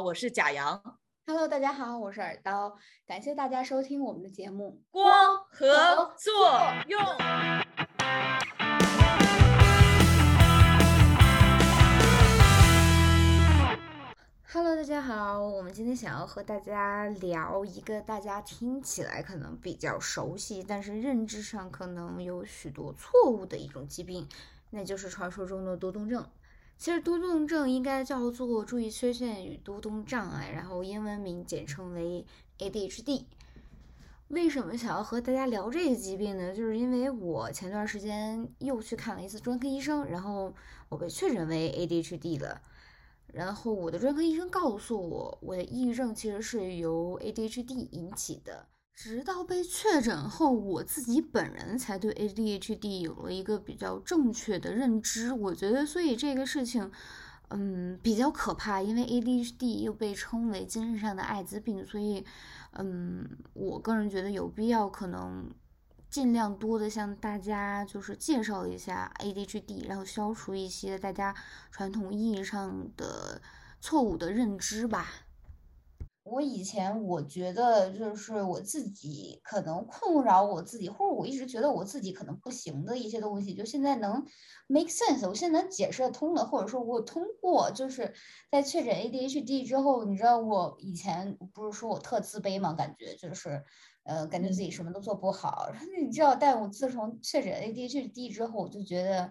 好，我是贾阳。Hello，大家好，我是耳刀，感谢大家收听我们的节目。光合作用。Hello，大家好，我们今天想要和大家聊一个大家听起来可能比较熟悉，但是认知上可能有许多错误的一种疾病，那就是传说中的多动症。其实多动症应该叫做注意缺陷与多动障碍，然后英文名简称为 ADHD。为什么想要和大家聊这个疾病呢？就是因为我前段时间又去看了一次专科医生，然后我被确诊为 ADHD 了。然后我的专科医生告诉我，我的抑郁症其实是由 ADHD 引起的。直到被确诊后，我自己本人才对 ADHD 有了一个比较正确的认知。我觉得，所以这个事情，嗯，比较可怕，因为 ADHD 又被称为精神上的艾滋病，所以，嗯，我个人觉得有必要可能。尽量多的向大家就是介绍一下 ADHD，然后消除一些大家传统意义上的错误的认知吧。我以前我觉得就是我自己可能困扰我自己，或者我一直觉得我自己可能不行的一些东西，就现在能 make sense，我现在能解释得通了，或者说我通过就是在确诊 ADHD 之后，你知道我以前不是说我特自卑嘛？感觉就是。呃，感觉自己什么都做不好，你知道，但我自从确诊 ADHD 之后，我就觉得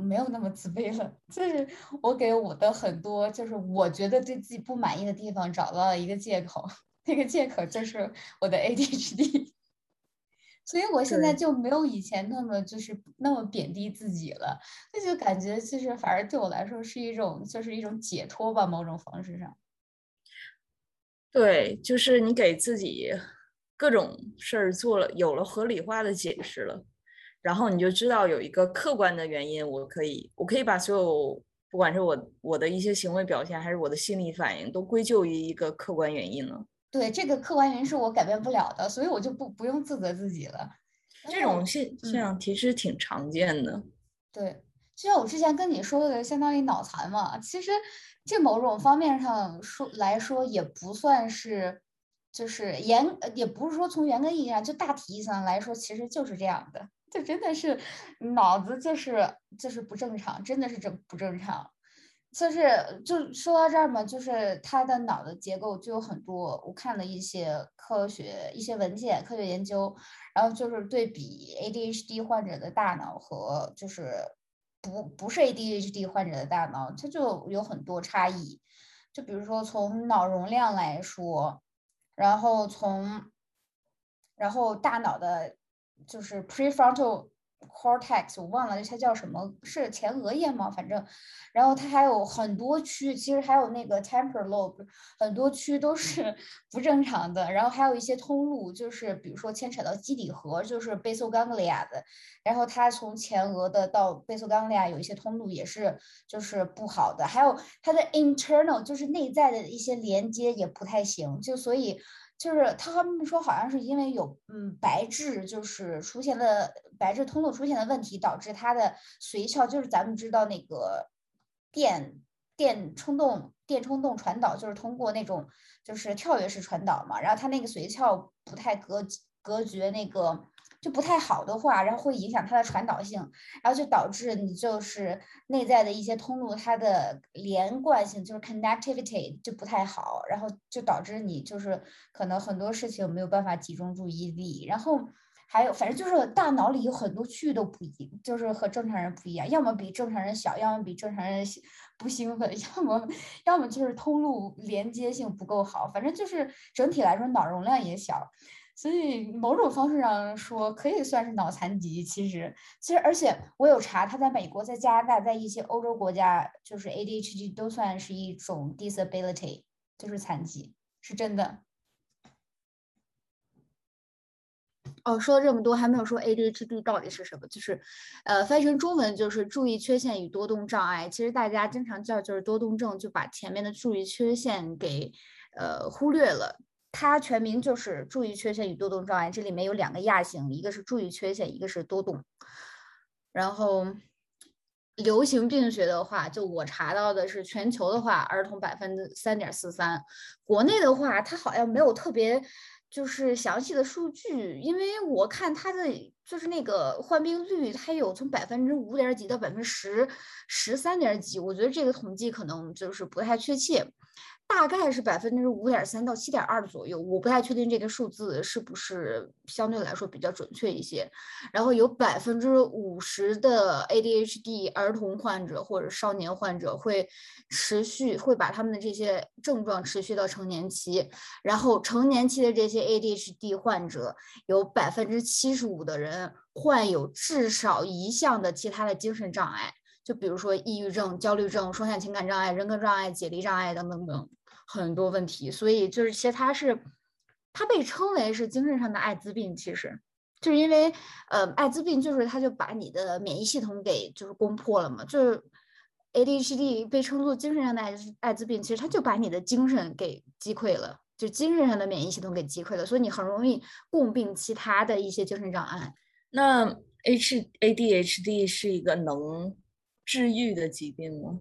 没有那么自卑了。就是我给我的很多，就是我觉得对自己不满意的地方找到了一个借口，那个借口就是我的 ADHD。所以我现在就没有以前那么就是那么贬低自己了，那就感觉其实反而对我来说是一种就是一种解脱吧，某种方式上。对，就是你给自己。各种事儿做了，有了合理化的解释了，然后你就知道有一个客观的原因，我可以，我可以把所有，不管是我我的一些行为表现，还是我的心理反应，都归咎于一个客观原因了。对，这个客观原因是我改变不了的，所以我就不不用自责自己了。这种现现象其实挺常见的。嗯、对，就像我之前跟你说的，相当于脑残嘛，其实这某种方面上说来说，也不算是。就是严，也不是说从严格意义上，就大体意义上来说，其实就是这样的，这真的是脑子就是就是不正常，真的是正不正常。就是就说到这儿嘛，就是他的脑的结构就有很多，我看了一些科学一些文件、科学研究，然后就是对比 ADHD 患者的大脑和就是不不是 ADHD 患者的大脑，它就有很多差异。就比如说从脑容量来说。然后从，然后大脑的，就是 prefrontal cortex，我忘了它叫什么，是前额叶吗？反正，然后它还有很多区，其实还有那个 temporal lobe，很多区都是 不正常的。然后还有一些通路，就是比如说牵扯到基底核，就是 basal ganglia 的，然后它从前额的到 basal ganglia 有一些通路也是就是不好的。还有它的 internal，就是内在的一些连接也不太行，就所以。就是他们说，好像是因为有嗯白质，就是出现的白质通路出现的问题，导致它的髓鞘，就是咱们知道那个电电冲动电冲动传导，就是通过那种就是跳跃式传导嘛，然后它那个髓鞘不太隔隔绝那个。就不太好的话，然后会影响它的传导性，然后就导致你就是内在的一些通路，它的连贯性就是 connectivity 就不太好，然后就导致你就是可能很多事情没有办法集中注意力，然后还有反正就是大脑里有很多区域都不一，就是和正常人不一样，要么比正常人小，要么比正常人不兴奋，要么要么就是通路连接性不够好，反正就是整体来说脑容量也小。所以某种方式上说，可以算是脑残疾。其实，其实，而且我有查，他在美国、在加拿大、在一些欧洲国家，就是 ADHD 都算是一种 disability，就是残疾，是真的。哦，说了这么多，还没有说 ADHD 到底是什么？就是，呃，翻译成中文就是注意缺陷与多动障碍。其实大家经常叫就是多动症，就把前面的注意缺陷给呃忽略了。它全名就是注意缺陷与多动障碍，这里面有两个亚型，一个是注意缺陷，一个是多动。然后流行病学的话，就我查到的是全球的话，儿童百分之三点四三，国内的话，它好像没有特别就是详细的数据，因为我看它的就是那个患病率，它有从百分之五点几到百分之十十三点几，我觉得这个统计可能就是不太确切。大概是百分之五点三到七点二左右，我不太确定这个数字是不是相对来说比较准确一些。然后有百分之五十的 ADHD 儿童患者或者少年患者会持续会把他们的这些症状持续到成年期，然后成年期的这些 ADHD 患者有百分之七十五的人患有至少一项的其他的精神障碍，就比如说抑郁症、焦虑症、双向情感障碍、人格障碍、解离障碍等等等。很多问题，所以就是其实它是，它被称为是精神上的艾滋病，其实就是因为呃，艾滋病就是它就把你的免疫系统给就是攻破了嘛，就是 ADHD 被称作精神上的艾艾滋病，其实它就把你的精神给击溃了，就精神上的免疫系统给击溃了，所以你很容易共病其他的一些精神障碍。那 H ADHD 是一个能治愈的疾病吗？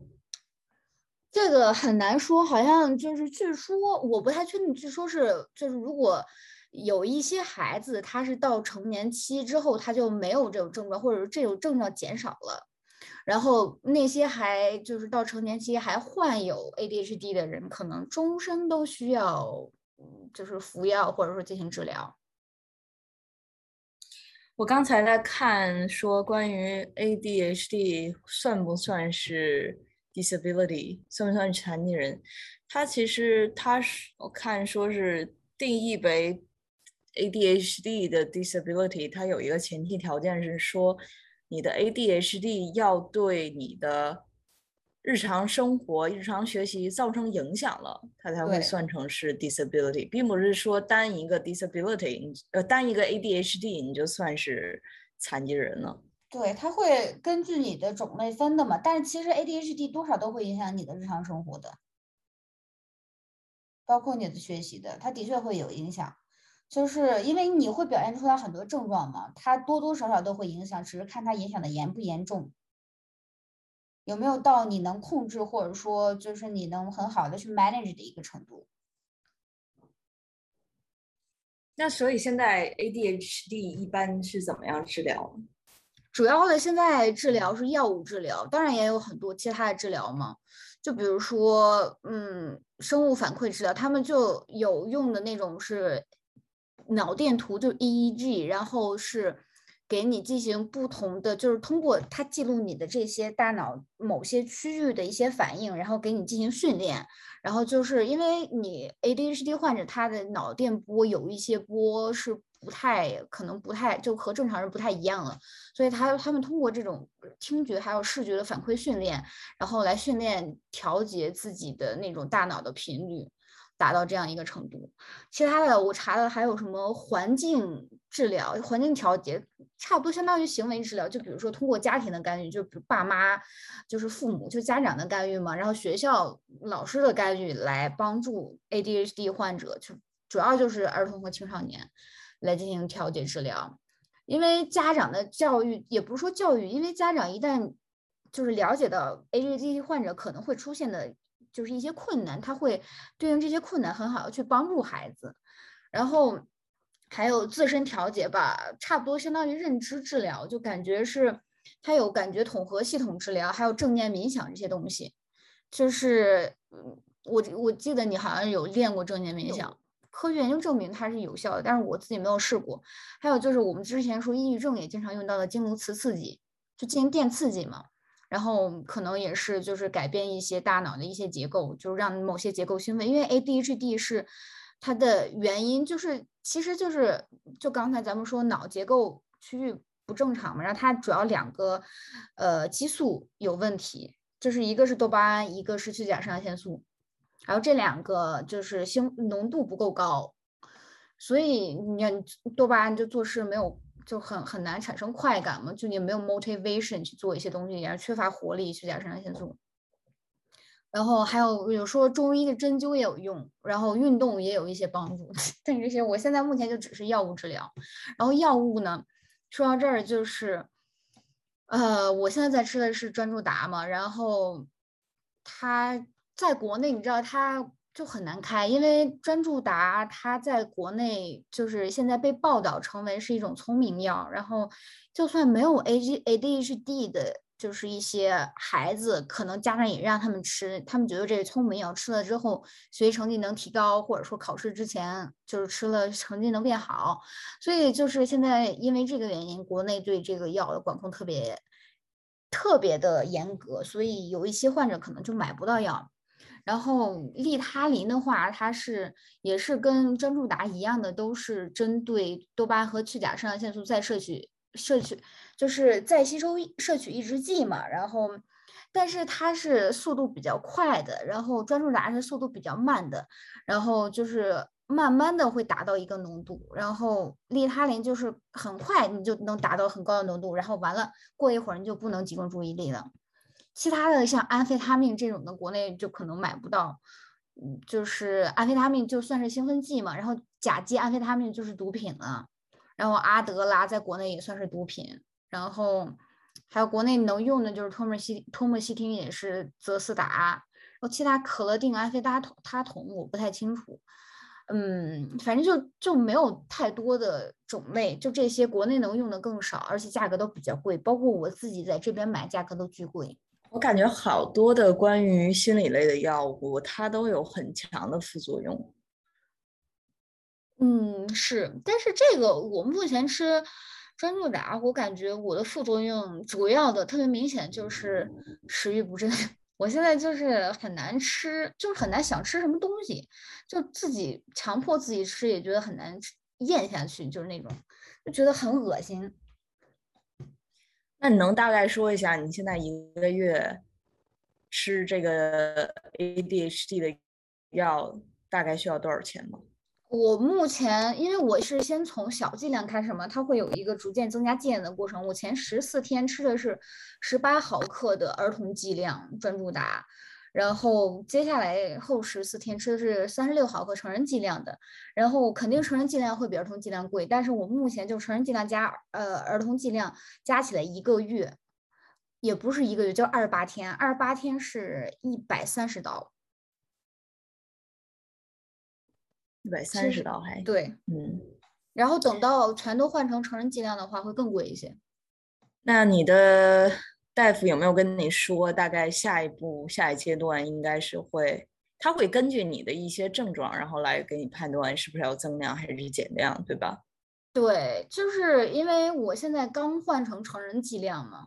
这个很难说，好像就是据说，我不太确定。据说是，就是如果有一些孩子，他是到成年期之后，他就没有这种症状，或者是这种症状减少了，然后那些还就是到成年期还患有 ADHD 的人，可能终身都需要，就是服药或者说进行治疗。我刚才在看说关于 ADHD 算不算是？disability 算不算残疾人？它其实它是我看说是定义为 ADHD 的 disability，它有一个前提条件是说你的 ADHD 要对你的日常生活、日常学习造成影响了，它才会算成是 disability，并不是说单一个 disability，呃，单一个 ADHD 你就算是残疾人了。对，它会根据你的种类分的嘛，但是其实 ADHD 多少都会影响你的日常生活的，包括你的学习的，它的确会有影响，就是因为你会表现出来很多症状嘛，它多多少少都会影响，只是看它影响的严不严重，有没有到你能控制或者说就是你能很好的去 manage 的一个程度。那所以现在 ADHD 一般是怎么样治疗？主要的现在治疗是药物治疗，当然也有很多其他的治疗嘛，就比如说，嗯，生物反馈治疗，他们就有用的那种是脑电图，就 EEG，然后是给你进行不同的，就是通过它记录你的这些大脑某些区域的一些反应，然后给你进行训练，然后就是因为你 ADHD 患者他的脑电波有一些波是。不太可能，不太就和正常人不太一样了，所以他他们通过这种听觉还有视觉的反馈训练，然后来训练调节自己的那种大脑的频率，达到这样一个程度。其他的我查的还有什么环境治疗、环境调节，差不多相当于行为治疗。就比如说通过家庭的干预，就比如爸妈就是父母就家长的干预嘛，然后学校老师的干预来帮助 ADHD 患者，就主要就是儿童和青少年。来进行调节治疗，因为家长的教育也不是说教育，因为家长一旦就是了解到 ADHD 患者可能会出现的，就是一些困难，他会对应这些困难很好的去帮助孩子，然后还有自身调节吧，差不多相当于认知治疗，就感觉是他有感觉统合系统治疗，还有正念冥想这些东西，就是我我记得你好像有练过正念冥想。科学研究证明它是有效的，但是我自己没有试过。还有就是我们之前说抑郁症也经常用到的经颅磁刺激，就进行电刺激嘛，然后可能也是就是改变一些大脑的一些结构，就让某些结构兴奋。因为 ADHD 是它的原因，就是其实就是就刚才咱们说脑结构区域不正常嘛，然后它主要两个呃激素有问题，就是一个是多巴胺，一个是去甲肾上腺素。然后这两个就是兴浓度不够高，所以你多巴胺就做事没有就很很难产生快感嘛，就你没有 motivation 去做一些东西，也缺乏活力，去甲肾上腺素。然后还有有说中医的针灸也有用，然后运动也有一些帮助，但这些我现在目前就只是药物治疗。然后药物呢，说到这儿就是。呃，我现在在吃的是专注达嘛，然后它在国内，你知道它就很难开，因为专注达它在国内就是现在被报道成为是一种聪明药，然后就算没有 A G A D H D 的。就是一些孩子，可能家长也让他们吃，他们觉得这个聪明药吃了之后学习成绩能提高，或者说考试之前就是吃了成绩能变好，所以就是现在因为这个原因，国内对这个药的管控特别特别的严格，所以有一些患者可能就买不到药。然后利他林的话，它是也是跟专注达一样的，都是针对多巴和去甲肾上腺素再摄取。摄取就是再吸收摄取抑制剂嘛，然后，但是它是速度比较快的，然后专注达是速度比较慢的，然后就是慢慢的会达到一个浓度，然后利他林就是很快你就能达到很高的浓度，然后完了过一会儿你就不能集中注意力了。其他的像安非他命这种的，国内就可能买不到，嗯，就是安非他命就算是兴奋剂嘛，然后甲基安非他命就是毒品了。然后阿德拉在国内也算是毒品，然后还有国内能用的就是托莫西托莫西汀也是泽斯达，然后其他可乐定安非他他酮我不太清楚，嗯，反正就就没有太多的种类，就这些国内能用的更少，而且价格都比较贵，包括我自己在这边买价格都巨贵。我感觉好多的关于心理类的药物，它都有很强的副作用。嗯，是，但是这个我目前吃专注达，我感觉我的副作用主要的特别明显就是食欲不振。我现在就是很难吃，就是很难想吃什么东西，就自己强迫自己吃也觉得很难咽下去，就是那种就觉得很恶心。那你能大概说一下你现在一个月吃这个 ADHD 的药大概需要多少钱吗？我目前，因为我是先从小剂量开始嘛，它会有一个逐渐增加剂量的过程。我前十四天吃的是十八毫克的儿童剂量专注达，然后接下来后十四天吃的是三十六毫克成人剂量的，然后肯定成人剂量会比儿童剂量贵，但是我目前就成人剂量加呃儿童剂量加起来一个月，也不是一个月，就二十八天，二十八天是一百三十刀。一百三十刀还对，嗯，然后等到全都换成成人剂量的话，会更贵一些。那你的大夫有没有跟你说，大概下一步、下一阶段应该是会，他会根据你的一些症状，然后来给你判断是不是要增量还是减量，对吧？对，就是因为我现在刚换成成人剂量嘛。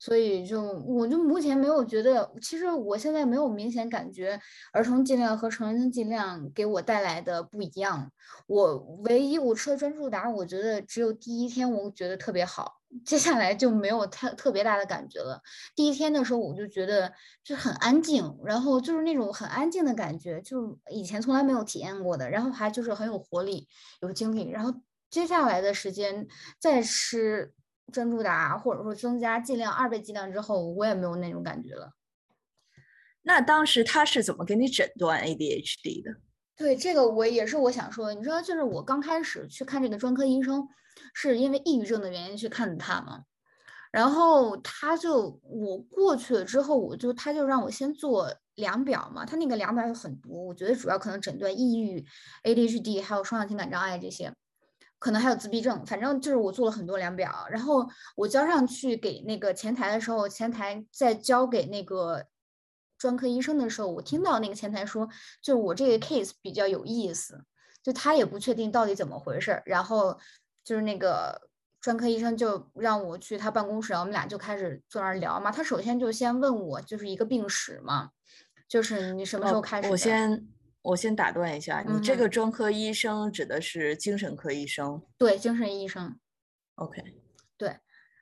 所以就我就目前没有觉得，其实我现在没有明显感觉儿童剂量和成人剂量给我带来的不一样。我唯一我吃的专注达，我觉得只有第一天我觉得特别好，接下来就没有太特别大的感觉了。第一天的时候我就觉得就很安静，然后就是那种很安静的感觉，就以前从来没有体验过的，然后还就是很有活力、有精力。然后接下来的时间再吃。专注达，或者说增加剂量二倍剂量之后，我也没有那种感觉了。那当时他是怎么给你诊断 ADHD 的？对，这个我也是我想说，你知道，就是我刚开始去看这个专科医生，是因为抑郁症的原因去看的他嘛。然后他就我过去了之后，我就他就让我先做量表嘛，他那个量表有很多，我觉得主要可能诊断抑郁、ADHD 还有双向情感障碍这些。可能还有自闭症，反正就是我做了很多量表，然后我交上去给那个前台的时候，前台在交给那个专科医生的时候，我听到那个前台说，就我这个 case 比较有意思，就他也不确定到底怎么回事儿，然后就是那个专科医生就让我去他办公室，我们俩就开始坐那儿聊嘛。他首先就先问我就是一个病史嘛，就是你什么时候开始？我先。我先打断一下，你这个专科医生指的是精神科医生？对，精神医生。OK，对。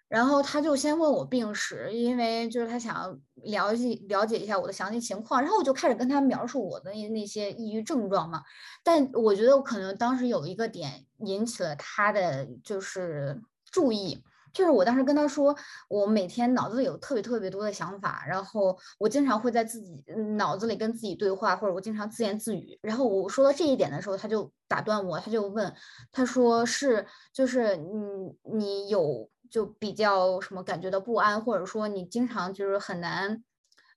然后他就先问我病史，因为就是他想了解了解一下我的详细情况。然后我就开始跟他描述我的那那些抑郁症状嘛。但我觉得我可能当时有一个点引起了他的就是注意。就是我当时跟他说，我每天脑子里有特别特别多的想法，然后我经常会在自己脑子里跟自己对话，或者我经常自言自语。然后我说到这一点的时候，他就打断我，他就问，他说是就是你你有就比较什么感觉到不安，或者说你经常就是很难。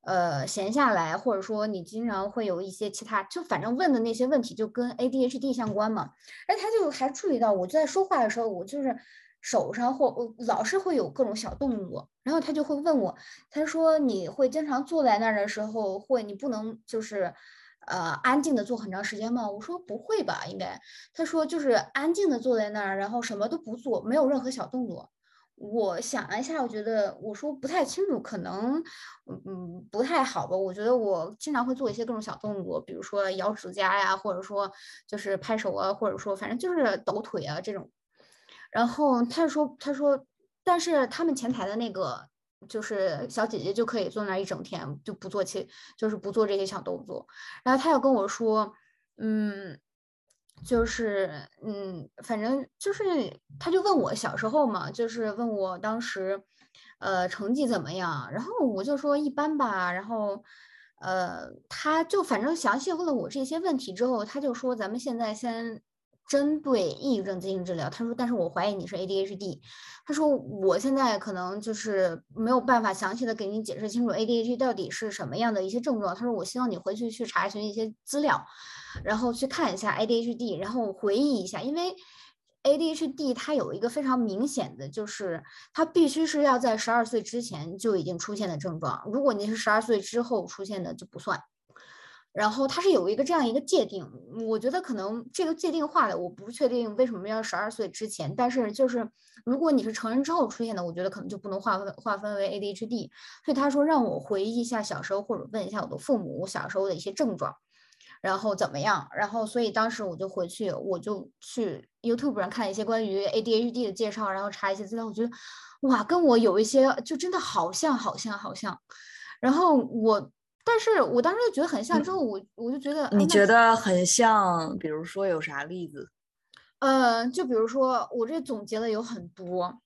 呃，闲下来，或者说你经常会有一些其他，就反正问的那些问题就跟 ADHD 相关嘛。哎，他就还注意到，我在说话的时候，我就是手上或老是会有各种小动作，然后他就会问我，他说你会经常坐在那儿的时候，会你不能就是呃安静的坐很长时间吗？我说不会吧，应该。他说就是安静的坐在那儿，然后什么都不做，没有任何小动作。我想了一下，我觉得我说不太清楚，可能嗯不太好吧。我觉得我经常会做一些各种小动作，比如说咬指甲呀，或者说就是拍手啊，或者说反正就是抖腿啊这种。然后他说他说，但是他们前台的那个就是小姐姐就可以坐那一整天，就不做其就是不做这些小动作。然后他又跟我说，嗯。就是，嗯，反正就是，他就问我小时候嘛，就是问我当时，呃，成绩怎么样？然后我就说一般吧。然后，呃，他就反正详细问了我这些问题之后，他就说咱们现在先。针对抑郁症进行治疗，他说，但是我怀疑你是 ADHD。他说，我现在可能就是没有办法详细的给你解释清楚 ADHD 到底是什么样的一些症状。他说，我希望你回去去查询一些资料，然后去看一下 ADHD，然后回忆一下，因为 ADHD 它有一个非常明显的就是，它必须是要在十二岁之前就已经出现的症状，如果你是十二岁之后出现的就不算。然后它是有一个这样一个界定，我觉得可能这个界定化的我不确定为什么要十二岁之前，但是就是如果你是成人之后出现的，我觉得可能就不能划分划分为 ADHD。所以他说让我回忆一下小时候，或者问一下我的父母我小时候的一些症状，然后怎么样？然后所以当时我就回去，我就去 YouTube 上看一些关于 ADHD 的介绍，然后查一些资料，我觉得哇，跟我有一些就真的好像好像好像，然后我。但是我当时就觉得很像，之后我我就觉得你觉得很像，比如说有啥例子？呃，就比如说我这总结的有很多，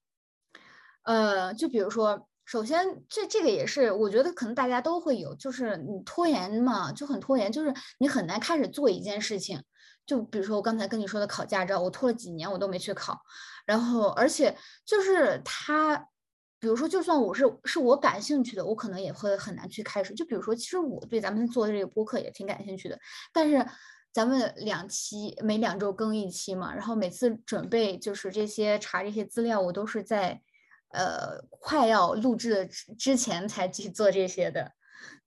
呃，就比如说，首先这这个也是我觉得可能大家都会有，就是你拖延嘛，就很拖延，就是你很难开始做一件事情。就比如说我刚才跟你说的考驾照，我拖了几年我都没去考，然后而且就是他。比如说，就算我是是我感兴趣的，我可能也会很难去开始。就比如说，其实我对咱们做的这个播客也挺感兴趣的，但是咱们两期每两周更一期嘛，然后每次准备就是这些查这些资料，我都是在呃快要录制的之前才去做这些的。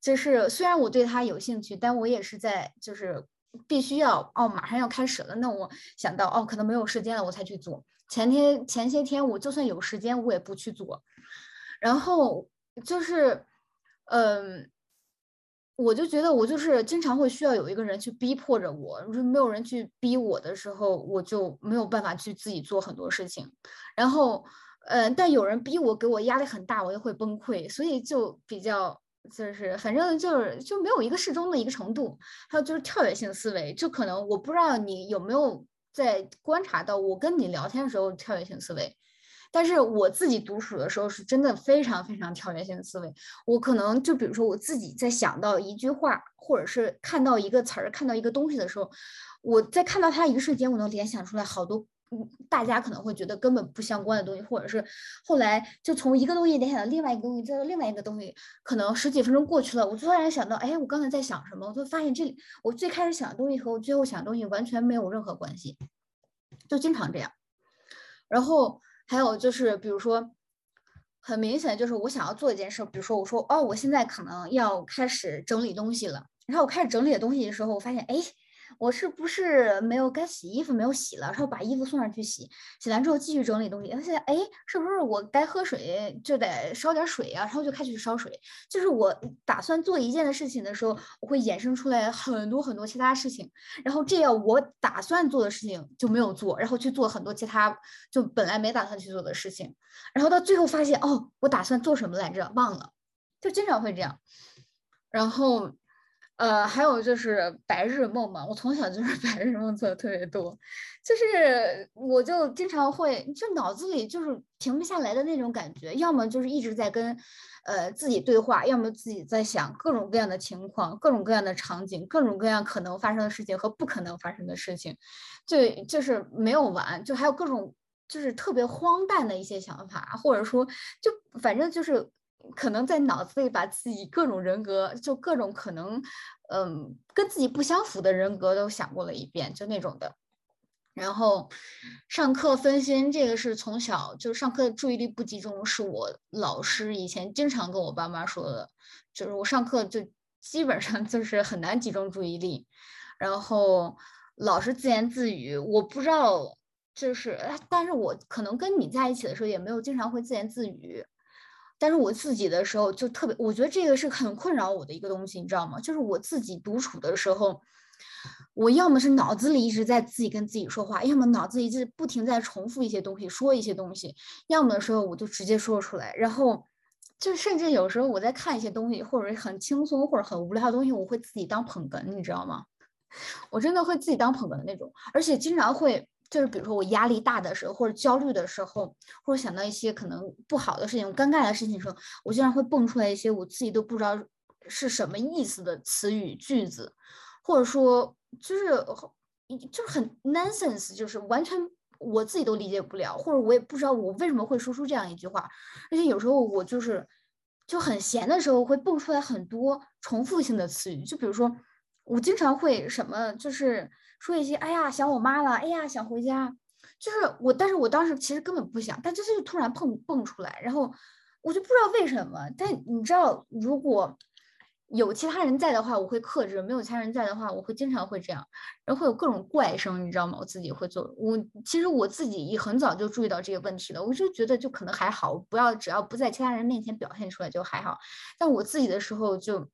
就是虽然我对它有兴趣，但我也是在就是必须要哦马上要开始了，那我想到哦可能没有时间了，我才去做。前天前些天我就算有时间，我也不去做。然后就是，嗯，我就觉得我就是经常会需要有一个人去逼迫着我，如果没有人去逼我的时候，我就没有办法去自己做很多事情。然后，嗯，但有人逼我，给我压力很大，我也会崩溃。所以就比较就是，反正就是就没有一个适中的一个程度。还有就是跳跃性思维，就可能我不知道你有没有在观察到我跟你聊天的时候跳跃性思维。但是我自己独处的时候，是真的非常非常跳跃性的思维。我可能就比如说，我自己在想到一句话，或者是看到一个词儿、看到一个东西的时候，我在看到它一瞬间，我能联想出来好多，嗯，大家可能会觉得根本不相关的东西，或者是后来就从一个东西联想到另外一个东西，再到另外一个东西，可能十几分钟过去了，我突然想到，哎，我刚才在想什么？我就发现这里我最开始想的东西和我最后想的东西完全没有任何关系，就经常这样，然后。还有就是，比如说，很明显就是我想要做一件事，比如说我说哦，我现在可能要开始整理东西了，然后我开始整理东西的时候，我发现哎。我是不是没有该洗衣服没有洗了？然后把衣服送上去洗，洗完之后继续整理东西。现在哎，是不是我该喝水就得烧点水啊？然后就开始烧水。就是我打算做一件的事情的时候，我会衍生出来很多很多其他事情。然后这样我打算做的事情就没有做，然后去做很多其他就本来没打算去做的事情。然后到最后发现哦，我打算做什么来着？忘了，就经常会这样。然后。呃，还有就是白日梦嘛，我从小就是 白日梦做的特别多，就是我就经常会，就脑子里就是停不下来的那种感觉，要么就是一直在跟，呃自己对话，要么自己在想各种各样的情况、各种各样的场景、各种各样可能发生的事情和不可能发生的事情，就就是没有完，就还有各种就是特别荒诞的一些想法，或者说就反正就是可能在脑子里把自己各种人格，就各种可能嗯跟自己不相符的人格都想过了一遍，就那种的。然后上课分心，这个是从小就上课注意力不集中，是我老师以前经常跟我爸妈说的，就是我上课就基本上就是很难集中注意力，然后老是自言自语，我不知道，就是但是我可能跟你在一起的时候也没有经常会自言自语，但是我自己的时候就特别，我觉得这个是很困扰我的一个东西，你知道吗？就是我自己独处的时候。我要么是脑子里一直在自己跟自己说话，要么脑子里一直不停在重复一些东西，说一些东西，要么的时候我就直接说出来，然后就甚至有时候我在看一些东西，或者很轻松或者很无聊的东西，我会自己当捧哏，你知道吗？我真的会自己当捧哏的那种，而且经常会就是比如说我压力大的时候，或者焦虑的时候，或者想到一些可能不好的事情、尴尬的事情的时候，我经常会蹦出来一些我自己都不知道是什么意思的词语句子，或者说。就是，就是很 nonsense，就是完全我自己都理解不了，或者我也不知道我为什么会说出这样一句话。而且有时候我就是就很闲的时候会蹦出来很多重复性的词语，就比如说我经常会什么，就是说一些哎呀想我妈了，哎呀想回家，就是我，但是我当时其实根本不想，但这就突然蹦蹦出来，然后我就不知道为什么。但你知道，如果。有其他人在的话，我会克制；没有其他人在的话，我会经常会这样，然后会有各种怪声，你知道吗？我自己会做。我其实我自己也很早就注意到这个问题了，我就觉得就可能还好，不要只要不在其他人面前表现出来就还好。但我自己的时候就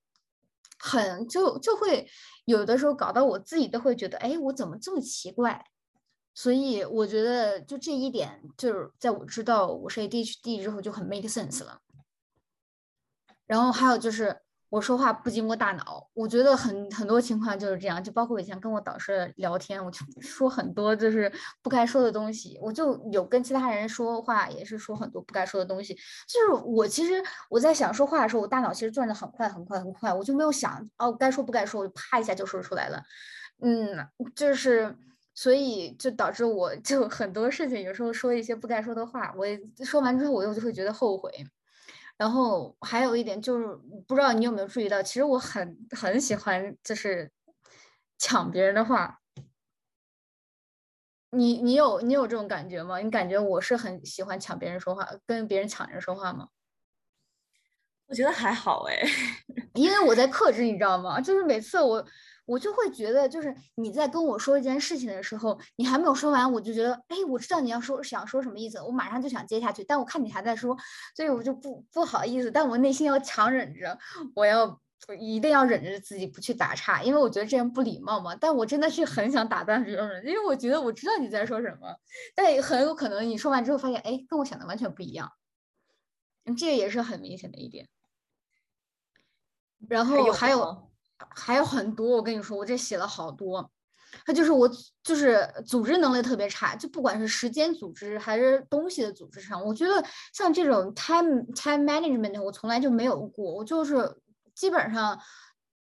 很就就会有的时候搞到我自己都会觉得，哎，我怎么这么奇怪？所以我觉得就这一点，就是在我知道我是 ADHD 之后就很 make sense 了。然后还有就是。我说话不经过大脑，我觉得很很多情况就是这样，就包括我以前跟我导师聊天，我就 说很多就是不该说的东西，我就有跟其他人说话也是说很多不该说的东西。就是我其实我在想说话的时候，我大脑其实转的很快很快很快，我就没有想哦该说不该说，我就啪一下就说出来了。嗯，就是所以就导致我 就很多事情有时候说一些不该说的话，我说完之后我又就会觉得后悔。然后还有一点就是，不知道你有没有注意到，其实我很很喜欢就是抢别人的话。你你有你有这种感觉吗？你感觉我是很喜欢抢别人说话，跟别人抢人说话吗？我觉得还好哎，因为我在克制，你知道吗？就是每次我。我就会觉得，就是你在跟我说一件事情的时候，你还没有说完，我就觉得，哎，我知道你要说想说什么意思，我马上就想接下去，但我看你还在说，所以我就不不好意思，但我内心要强忍着，我要一定要忍着自己不去打岔，因为我觉得这样不礼貌嘛。但我真的是很想打断别人，因为我觉得我知道你在说什么，但很有可能你说完之后发现，哎，跟我想的完全不一样，这个也是很明显的一点。然后还有。还有很多，我跟你说，我这写了好多。他就是我，就是组织能力特别差，就不管是时间组织还是东西的组织上，我觉得像这种 time time management，我从来就没有过。我就是基本上，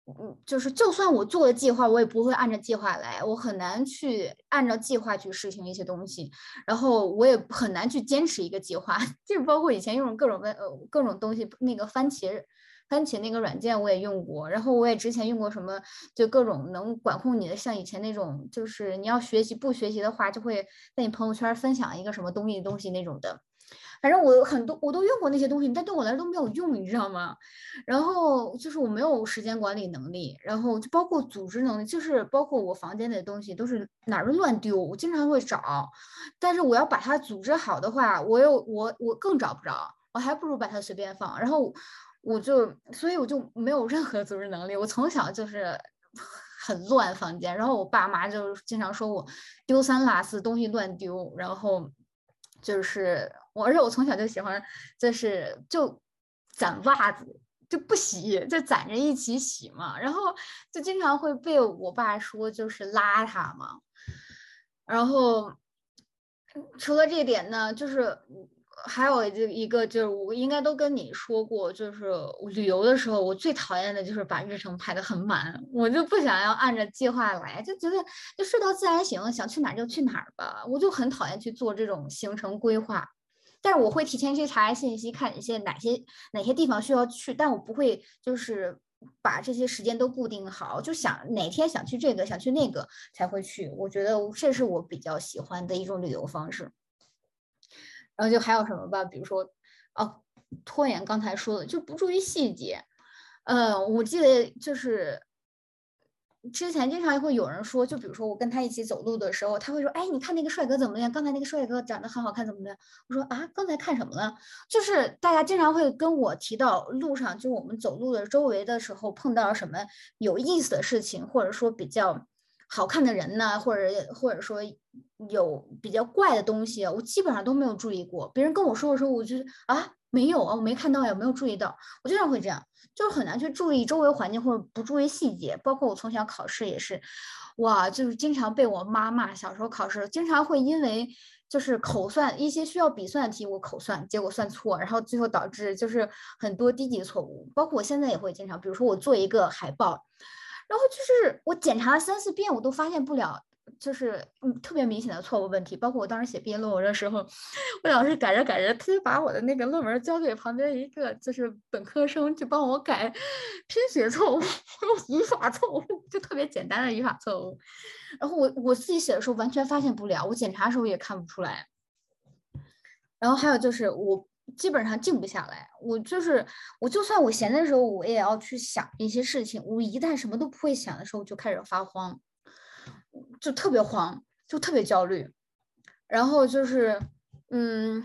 嗯，就是就算我做了计划，我也不会按照计划来，我很难去按照计划去实行一些东西，然后我也很难去坚持一个计划。就是包括以前用各种问呃各种东西，那个番茄。番茄那个软件我也用过，然后我也之前用过什么，就各种能管控你的，像以前那种，就是你要学习不学习的话，就会在你朋友圈分享一个什么东西东西那种的。反正我很多我都用过那些东西，但对我来说都没有用，你知道吗？然后就是我没有时间管理能力，然后就包括组织能力，就是包括我房间里的东西都是哪儿都乱丢，我经常会找，但是我要把它组织好的话，我又我我更找不着，我还不如把它随便放，然后。我就，所以我就没有任何组织能力。我从小就是很乱房间，然后我爸妈就经常说我丢三落四，东西乱丢。然后就是我，而且我从小就喜欢，就是就攒袜子，就不洗，就攒着一起洗嘛。然后就经常会被我爸说就是邋遢嘛。然后除了这点呢，就是。还有这一个就是我应该都跟你说过，就是旅游的时候，我最讨厌的就是把日程排得很满，我就不想要按照计划来，就觉得就睡到自然醒，想去哪儿就去哪儿吧，我就很讨厌去做这种行程规划。但是我会提前去查信息，看一些哪些哪些地方需要去，但我不会就是把这些时间都固定好，就想哪天想去这个，想去那个才会去。我觉得这是我比较喜欢的一种旅游方式。然后就还有什么吧，比如说哦，拖延刚才说的就不注意细节。嗯，我记得就是。之前经常会有人说，就比如说我跟他一起走路的时候，他会说：“哎，你看那个帅哥怎么样？刚才那个帅哥长得很好看，怎么的？”我说：“啊，刚才看什么了？”就是大家经常会跟我提到路上，就我们走路的周围的时候碰到什么有意思的事情，或者说比较好看的人呢，或者或者说有比较怪的东西，我基本上都没有注意过。别人跟我说的时候，我就啊。没有啊，我没看到呀，没有注意到。我经常会这样，就是很难去注意周围环境或者不注意细节。包括我从小考试也是，哇，就是经常被我妈骂。小时候考试经常会因为就是口算一些需要笔算的题，我口算结果算错，然后最后导致就是很多低级错误。包括我现在也会经常，比如说我做一个海报，然后就是我检查了三四遍，我都发现不了。就是嗯，特别明显的错误问题，包括我当时写毕业论文的时候，我老师改着改着，他就把我的那个论文交给旁边一个就是本科生去帮我改拼写错误、语法错误，就特别简单的语法错误。然后我我自己写的时候完全发现不了，我检查的时候也看不出来。然后还有就是我基本上静不下来，我就是我就算我闲的时候，我也要去想一些事情。我一旦什么都不会想的时候，就开始发慌。就特别慌，就特别焦虑，然后就是，嗯，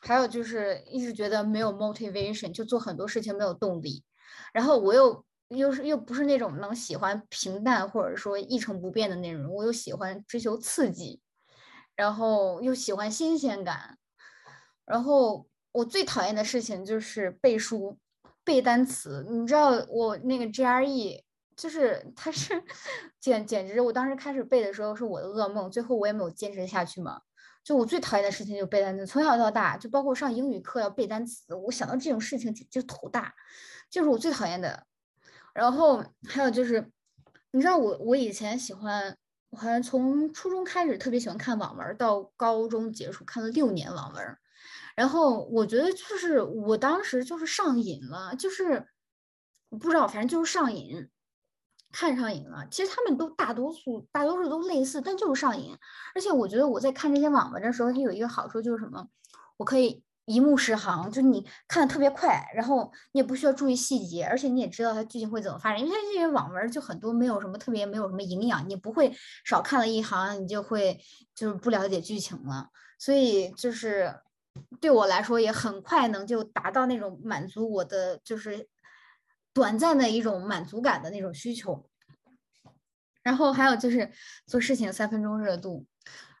还有就是一直觉得没有 motivation，就做很多事情没有动力。然后我又又是又不是那种能喜欢平淡或者说一成不变的那种，我又喜欢追求刺激，然后又喜欢新鲜感。然后我最讨厌的事情就是背书、背单词。你知道我那个 GRE。就是它是 简简直，我当时开始背的时候是我的噩梦，最后我也没有坚持下去嘛。就我最讨厌的事情就背单词，从小到大，就包括上英语课要背单词，我想到这种事情就头大，就是我最讨厌的。然后还有就是，你知道我我以前喜欢，我好像从初中开始特别喜欢看网文，到高中结束看了六年网文，然后我觉得就是我当时就是上瘾了，就是不知道，反正就是上瘾。看上瘾了，其实他们都大多数大多数都类似，但就是上瘾。而且我觉得我在看这些网文的时候，它有一个好处就是什么？我可以一目十行，就是你看的特别快，然后你也不需要注意细节，而且你也知道它剧情会怎么发展。因为它这些网文就很多没有什么特别，没有什么营养，你不会少看了一行，你就会就是不了解剧情了。所以就是对我来说也很快能就达到那种满足我的就是。短暂的一种满足感的那种需求，然后还有就是做事情三分钟热度，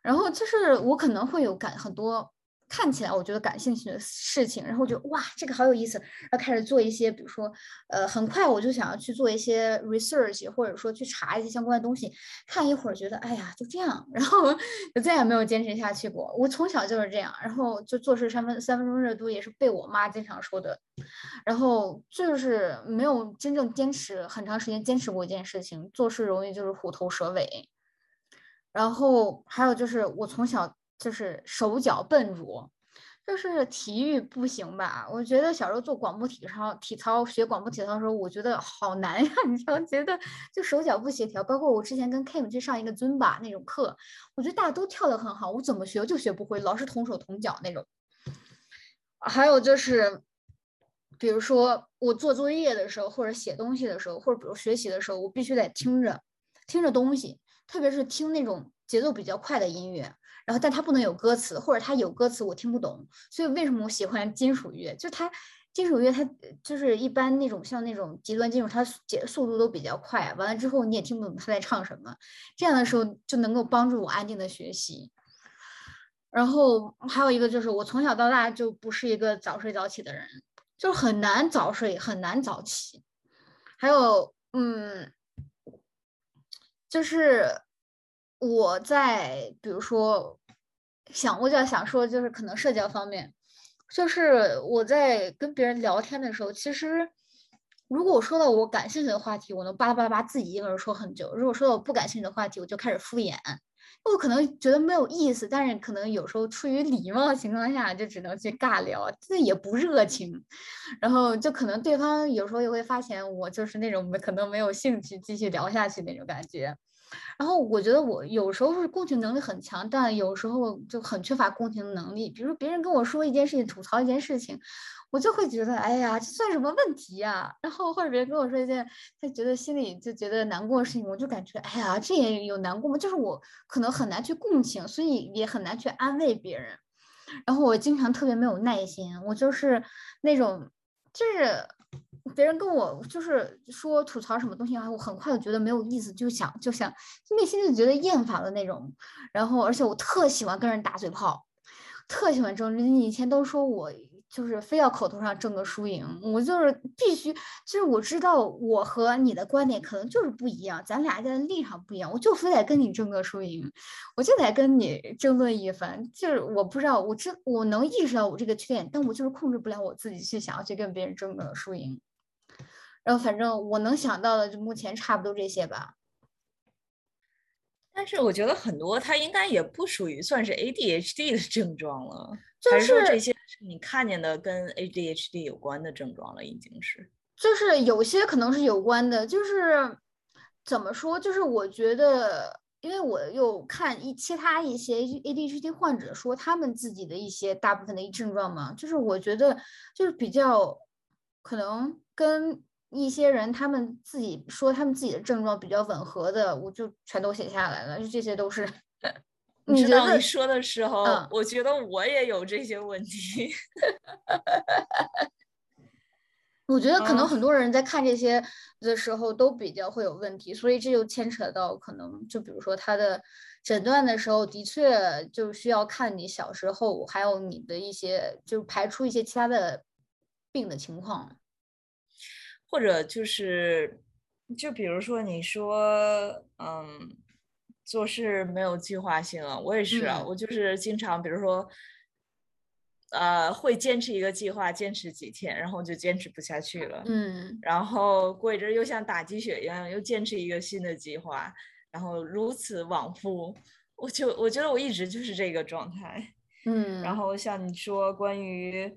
然后就是我可能会有感很多。看起来我觉得感兴趣的事情，然后就哇，这个好有意思，然后开始做一些，比如说，呃，很快我就想要去做一些 research，或者说去查一些相关的东西，看一会儿觉得，哎呀，就这样，然后就再也没有坚持下去过。我从小就是这样，然后就做事三分三分钟热度，也是被我妈经常说的，然后就是没有真正坚持很长时间坚持过一件事情，做事容易就是虎头蛇尾，然后还有就是我从小。就是手脚笨拙，就是体育不行吧？我觉得小时候做广播体操，体操学广播体操的时候，我觉得好难呀！你知道，觉得就手脚不协调。包括我之前跟 Kim 去上一个尊巴那种课，我觉得大家都跳得很好，我怎么学就学不会，老是同手同脚那种。还有就是，比如说我做作业的时候，或者写东西的时候，或者比如学习的时候，我必须得听着听着东西，特别是听那种节奏比较快的音乐。然后，但它不能有歌词，或者它有歌词我听不懂。所以为什么我喜欢金属乐？就它金属乐，它就是一般那种像那种极端金属，它节速度都比较快。完了之后你也听不懂他在唱什么。这样的时候就能够帮助我安静的学习。然后还有一个就是，我从小到大就不是一个早睡早起的人，就很难早睡，很难早起。还有，嗯，就是我在比如说。想，我就要想说，就是可能社交方面，就是我在跟别人聊天的时候，其实如果我说到我感兴趣的话题，我能巴拉巴拉巴自己一个人说很久；如果说到我不感兴趣的话题，我就开始敷衍。我可能觉得没有意思，但是可能有时候出于礼貌的情况下，就只能去尬聊，这也不热情。然后就可能对方有时候也会发现我就是那种可能没有兴趣继续聊下去那种感觉。然后我觉得我有时候是共情能力很强，但有时候就很缺乏共情能力。比如别人跟我说一件事情，吐槽一件事情。我就会觉得，哎呀，这算什么问题呀？然后或者别人跟我说一件他觉得心里就觉得难过的事情，我就感觉，哎呀，这也有难过吗？就是我可能很难去共情，所以也很难去安慰别人。然后我经常特别没有耐心，我就是那种，就是别人跟我就是说吐槽什么东西啊，我很快就觉得没有意思，就想就想内心就觉得厌烦的那种。然后而且我特喜欢跟人打嘴炮，特喜欢争执。你以前都说我。就是非要口头上争个输赢，我就是必须，就是我知道我和你的观点可能就是不一样，咱俩的立场不一样，我就非得跟你争个输赢，我就得跟你争论一番。就是我不知道，我知我能意识到我这个缺点，但我就是控制不了我自己去想要去跟别人争个输赢。然后反正我能想到的就目前差不多这些吧。但是我觉得很多它应该也不属于算是 ADHD 的 症状了。就是这些是你看见的跟 ADHD 有关的症状了，已经是。就是有些可能是有关的，就是怎么说？就是我觉得，因为我有看一其他一些 ADHD 患者说他们自己的一些大部分的一症状嘛，就是我觉得就是比较可能跟一些人他们自己说他们自己的症状比较吻合的，我就全都写下来了，就这些都是。你知道你说的时候，我觉得我也有这些问题。我觉得可能很多人在看这些的时候都比较会有问题，所以这就牵扯到可能就比如说他的诊断的时候，的确就需要看你小时候还有你的一些，就排除一些其他的病的情况，或者就是就比如说你说嗯。做事没有计划性啊，我也是啊，我就是经常，比如说，呃，会坚持一个计划，坚持几天，然后就坚持不下去了，嗯，然后过一阵又像打鸡血一样，又坚持一个新的计划，然后如此往复，我就我觉得我一直就是这个状态，嗯，然后像你说关于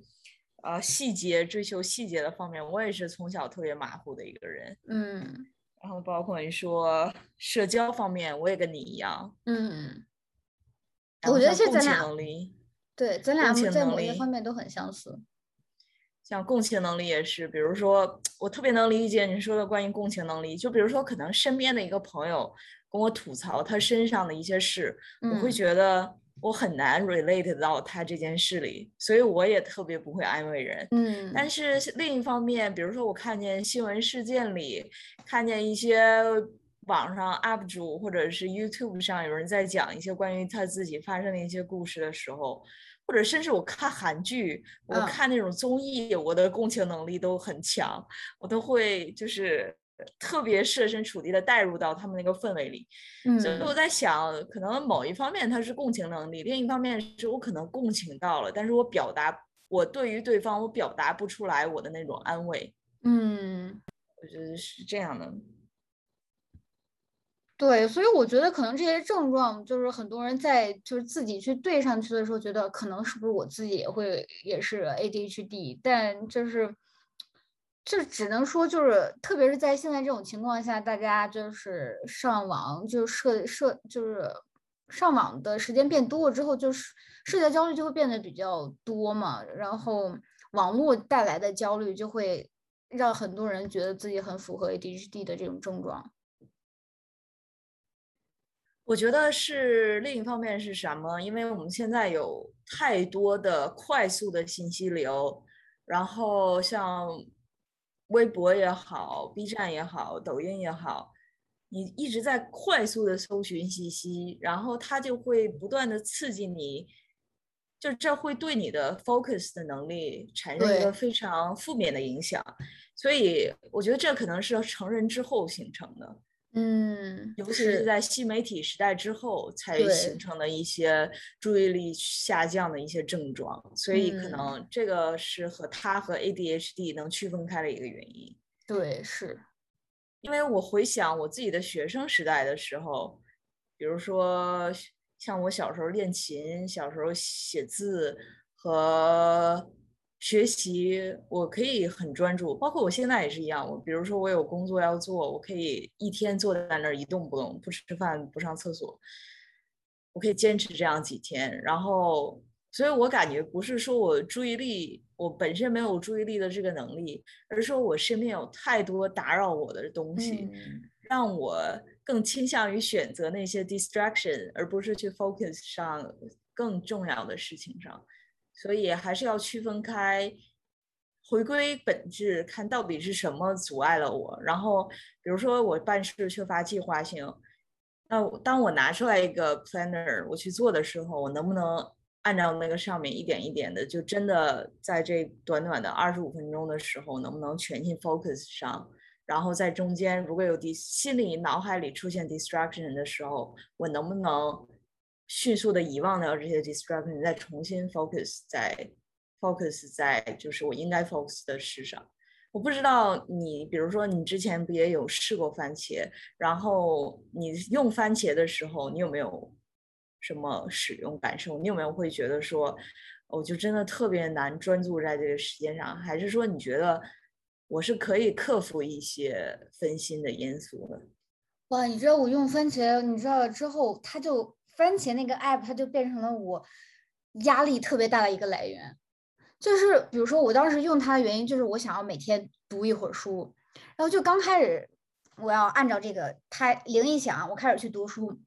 呃细节追求细节的方面，我也是从小特别马虎的一个人，嗯。然后包括你说社交方面，我也跟你一样。嗯，我觉得是咱俩，对，咱俩在某些方面都很相似。像共情能力也是，比如说我特别能理解你说的关于共情能力，就比如说可能身边的一个朋友跟我吐槽他身上的一些事，我会觉得。我很难 relate 到他这件事里，所以我也特别不会安慰人。嗯，但是另一方面，比如说我看见新闻事件里，看见一些网上 UP 主或者是 YouTube 上有人在讲一些关于他自己发生的一些故事的时候，或者甚至我看韩剧，我看那种综艺，我的共情能力都很强，我都会就是。特别设身处地的带入到他们那个氛围里，所以我在想，可能某一方面他是共情能力，另一方面是我可能共情到了，但是我表达我对于对方我表达不出来我的那种安慰。嗯，我觉得是这样的。对，所以我觉得可能这些症状就是很多人在就是自己去对上去的时候，觉得可能是不是我自己也会也是 ADHD，但就是。就只能说，就是特别是在现在这种情况下，大家就是上网，就社社就是上网的时间变多了之后，就是社交焦虑就会变得比较多嘛。然后网络带来的焦虑就会让很多人觉得自己很符合 ADHD 的这种症状。我觉得是另一方面是什么？因为我们现在有太多的快速的信息流，然后像。微博也好，B 站也好，抖音也好，你一直在快速的搜寻信息，然后它就会不断的刺激你，就这会对你的 focus 的能力产生一个非常负面的影响。所以我觉得这可能是成人之后形成的。嗯，尤其是在新媒体时代之后才形成的一些注意力下降的一些症状，所以可能这个是和他和 ADHD 能区分开的一个原因。对，是因为我回想我自己的学生时代的时候，比如说像我小时候练琴、小时候写字和。学习我可以很专注，包括我现在也是一样。我比如说我有工作要做，我可以一天坐在那儿一动不动，不吃饭，不上厕所，我可以坚持这样几天。然后，所以我感觉不是说我注意力，我本身没有注意力的这个能力，而是说我身边有太多打扰我的东西，让我更倾向于选择那些 distraction，而不是去 focus 上更重要的事情上。所以还是要区分开，回归本质，看到底是什么阻碍了我。然后，比如说我办事缺乏计划性，那当我拿出来一个 planner 我去做的时候，我能不能按照那个上面一点一点的，就真的在这短短的二十五分钟的时候，能不能全心 focus 上？然后在中间如果有 dis 心里脑海里出现 distraction 的时候，我能不能？迅速的遗忘掉这些 distraction，再重新 focus 在 focus 在就是我应该 focus 的事上。我不知道你，比如说你之前不也有试过番茄，然后你用番茄的时候，你有没有什么使用感受？你有没有会觉得说，我就真的特别难专注在这个时间上？还是说你觉得我是可以克服一些分心的因素的？哇，你知道我用番茄，你知道之后它就。番茄那个 app，它就变成了我压力特别大的一个来源。就是比如说，我当时用它的原因，就是我想要每天读一会儿书。然后就刚开始，我要按照这个，它铃一响，我开始去读书。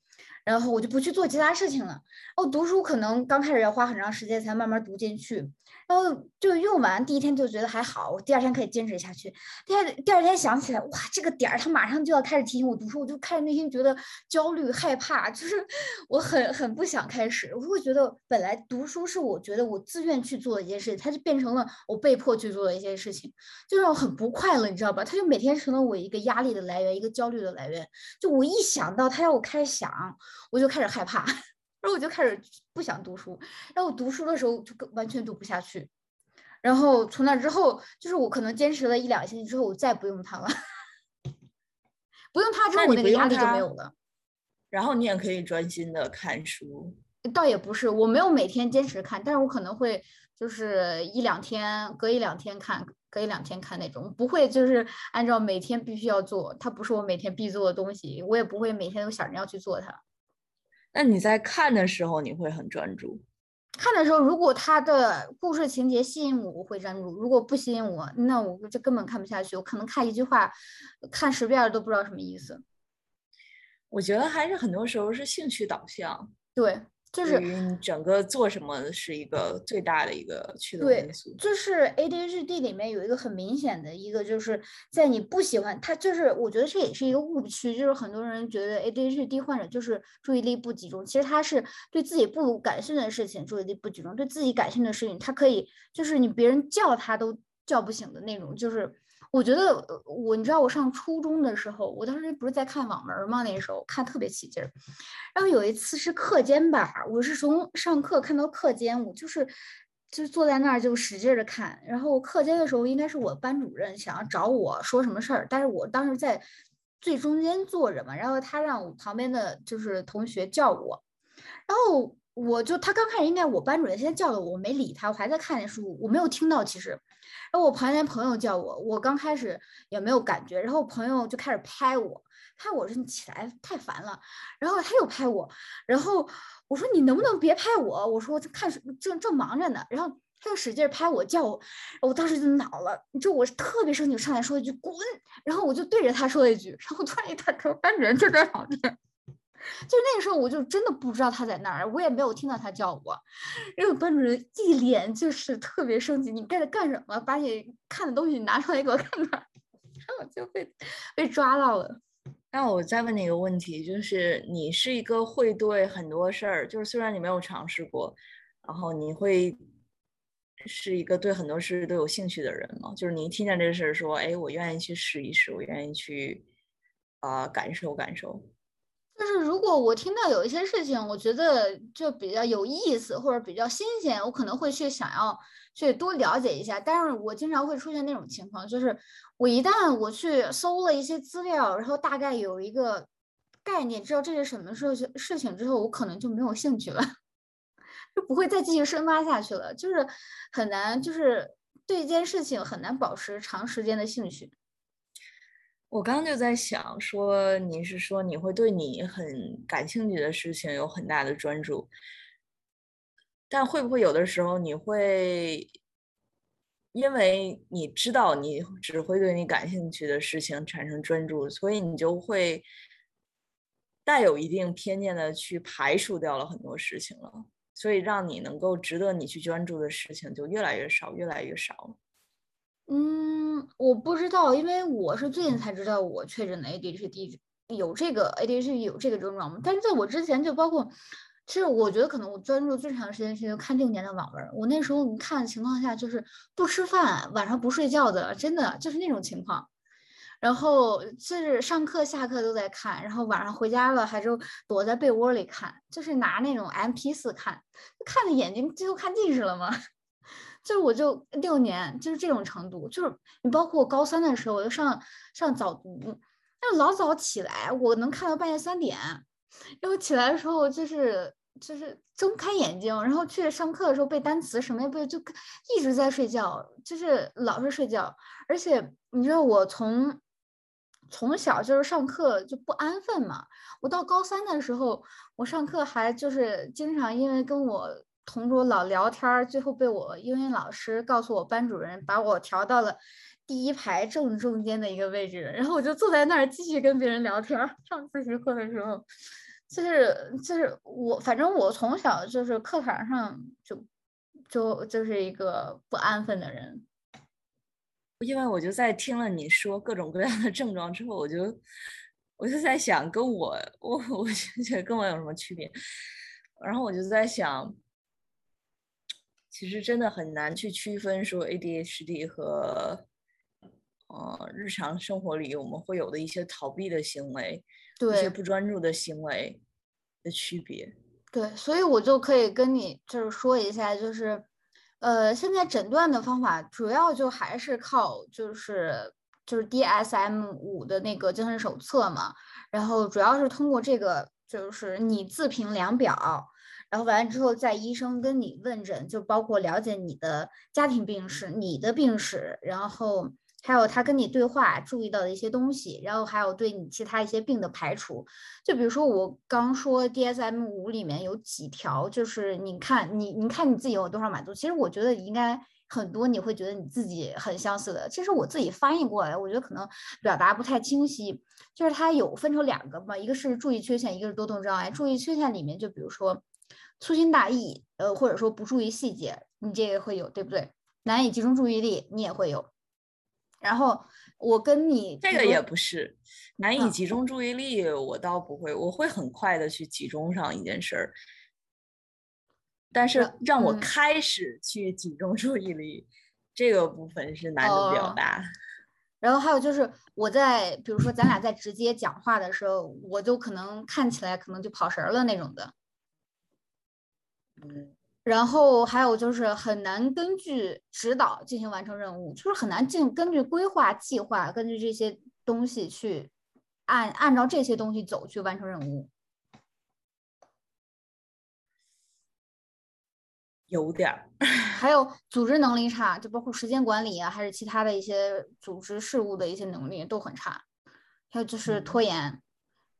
然后我就不去做其他事情了。哦，读书可能刚开始要花很长时间才慢慢读进去。然后就用完第一天就觉得还好，我第二天可以坚持下去。第二第二天想起来，哇，这个点儿他马上就要开始提醒我读书，我就开始内心觉得焦虑害怕，就是 我很很不想开始。我会觉得本来读书是我觉得我自愿去做的一件事情，它就变成了我被迫去做的一件事情，就让我很不快乐，你知道吧？它就每天成了我一个压力的来源，一个焦虑的来源。就我一想到他让我开始想，我就开始害怕。然后我就开始不想读书，然后我读书的时候就完全读不下去。然后从那之后，就是我可能坚持了一两个星期之后，我再不用它了。不用它之后，我那个压力就没有了。然后你也可以专心的看书。倒也不是，我没有每天坚持看，但是我可能会就是一两天，隔一两天看，隔一两天看那种，不会就是按照每天必须要做。它不是我每天必做的东西，我也不会每天都想着要去做它。那你在看的时候，你会很专注。看的时候，如果他的故事情节吸引我，我会专注；如果不吸引我，那我就根本看不下去。我可能看一句话，看十遍都不知道什么意思。我觉得还是很多时候是兴趣导向。对。就是你整个做什么是一个最大的一个驱动因素。就是 ADHD 里面有一个很明显的一个，就是在你不喜欢它，就是我觉得这也是一个误区，就是很多人觉得 ADHD 患者就是注意力不集中，其实他是对自己不感兴趣的事情注意力不集中，对自己感兴趣的事情他可以，就是你别人叫他都叫不醒的那种，就是。我觉得我，你知道我上初中的时候，我当时不是在看网文吗？那时候看特别起劲儿。然后有一次是课间吧，我是从上课看到课间，我就是就坐在那儿就使劲的看。然后课间的时候，应该是我班主任想要找我说什么事儿，但是我当时在最中间坐着嘛，然后他让我旁边的就是同学叫我，然后我就他刚开始应该我班主任先叫的我，没理他，我还在看那书，我没有听到其实。然后我旁边朋友叫我，我刚开始也没有感觉，然后朋友就开始拍我，拍我说你起来太烦了，然后他又拍我，然后我说你能不能别拍我？我说我看正正忙着呢，然后他就使劲拍我叫我，我当时就恼了，就我特别生气，上来说一句滚，然后我就对着他说了一句，然后突然一抬头，班主任就在旁边。就那个时候，我就真的不知道他在那儿，我也没有听到他叫我。然后班主任一脸就是特别生气，你该在干什么？把你看的东西拿出来给我看看。然后我就被被抓到了。那我再问你一个问题，就是你是一个会对很多事儿，就是虽然你没有尝试过，然后你会是一个对很多事都有兴趣的人吗？就是你听见这事儿，说，哎，我愿意去试一试，我愿意去。啊、感受感受。就是如果我听到有一些事情，我觉得就比较有意思或者比较新鲜，我可能会去想要去多了解一下。但是我经常会出现那种情况，就是我一旦我去搜了一些资料，然后大概有一个概念，知道这是什么事事情之后，我可能就没有兴趣了，就不会再继续深挖下去了，就是很难，就是对一件事情很难保持长时间的兴趣。我刚刚就在想说，你是说你会对你很感兴趣的事情有很大的专注，但会不会有的时候你会，因为你知道你只会对你感兴趣的事情产生专注，所以你就会带有一定偏见的去排除掉了很多事情了，所以让你能够值得你去专注的事情就越来越少，越来越少。嗯，我不知道，因为我是最近才知道我确诊的 ADHD，有这个 ADHD 有这个症状嘛。但是在我之前，就包括，其实我觉得可能我专注最长时间是看六年的网文。我那时候你看的情况下，就是不吃饭，晚上不睡觉的，真的就是那种情况。然后就是上课下课都在看，然后晚上回家了还就躲在被窝里看，就是拿那种 MP 四看，看的眼睛最后看近视了吗？就是我就六年就是这种程度，就是你包括我高三的时候，我就上上早读，那老早起来，我能看到半夜三点，然后起来的时候就是就是睁开眼睛，然后去上课的时候背单词什么也不就一直在睡觉，就是老是睡觉，而且你知道我从从小就是上课就不安分嘛，我到高三的时候，我上课还就是经常因为跟我。同桌老聊天，最后被我英语老师告诉我班主任，把我调到了第一排正中间的一个位置。然后我就坐在那儿继续跟别人聊天。上自习课的时候，就是就是我，反正我从小就是课堂上就就就是一个不安分的人。因为我就在听了你说各种各样的症状之后，我就我就在想，跟我我我就觉得跟我有什么区别？然后我就在想。其实真的很难去区分说 ADHD 和呃日常生活里我们会有的一些逃避的行为，一些不专注的行为的区别。对，所以我就可以跟你就是说一下，就是呃现在诊断的方法主要就还是靠就是就是 DSM 五的那个精神手册嘛，然后主要是通过这个就是你自评量表。然后完了之后，在医生跟你问诊，就包括了解你的家庭病史、你的病史，然后还有他跟你对话注意到的一些东西，然后还有对你其他一些病的排除。就比如说我刚说 DSM 五里面有几条，就是你看你你看你自己有多少满足。其实我觉得应该很多，你会觉得你自己很相似的。其实我自己翻译过来，我觉得可能表达不太清晰。就是它有分成两个嘛，一个是注意缺陷，一个是多动障碍。注意缺陷里面，就比如说。粗心大意，呃，或者说不注意细节，你这个会有，对不对？难以集中注意力，你也会有。然后我跟你这个也不是难以集中注意力，我倒不会，我会很快的去集中上一件事儿。但是让我开始去集中注意力，这个部分是难度比较大。然后还有就是我在，比如说咱俩在直接讲话的时候，我就可能看起来可能就跑神儿了那种的。然后还有就是很难根据指导进行完成任务，就是很难进根据规划计划，根据这些东西去按按照这些东西走去完成任务。有点儿，还有组织能力差，就包括时间管理啊，还是其他的一些组织事务的一些能力都很差。还有就是拖延，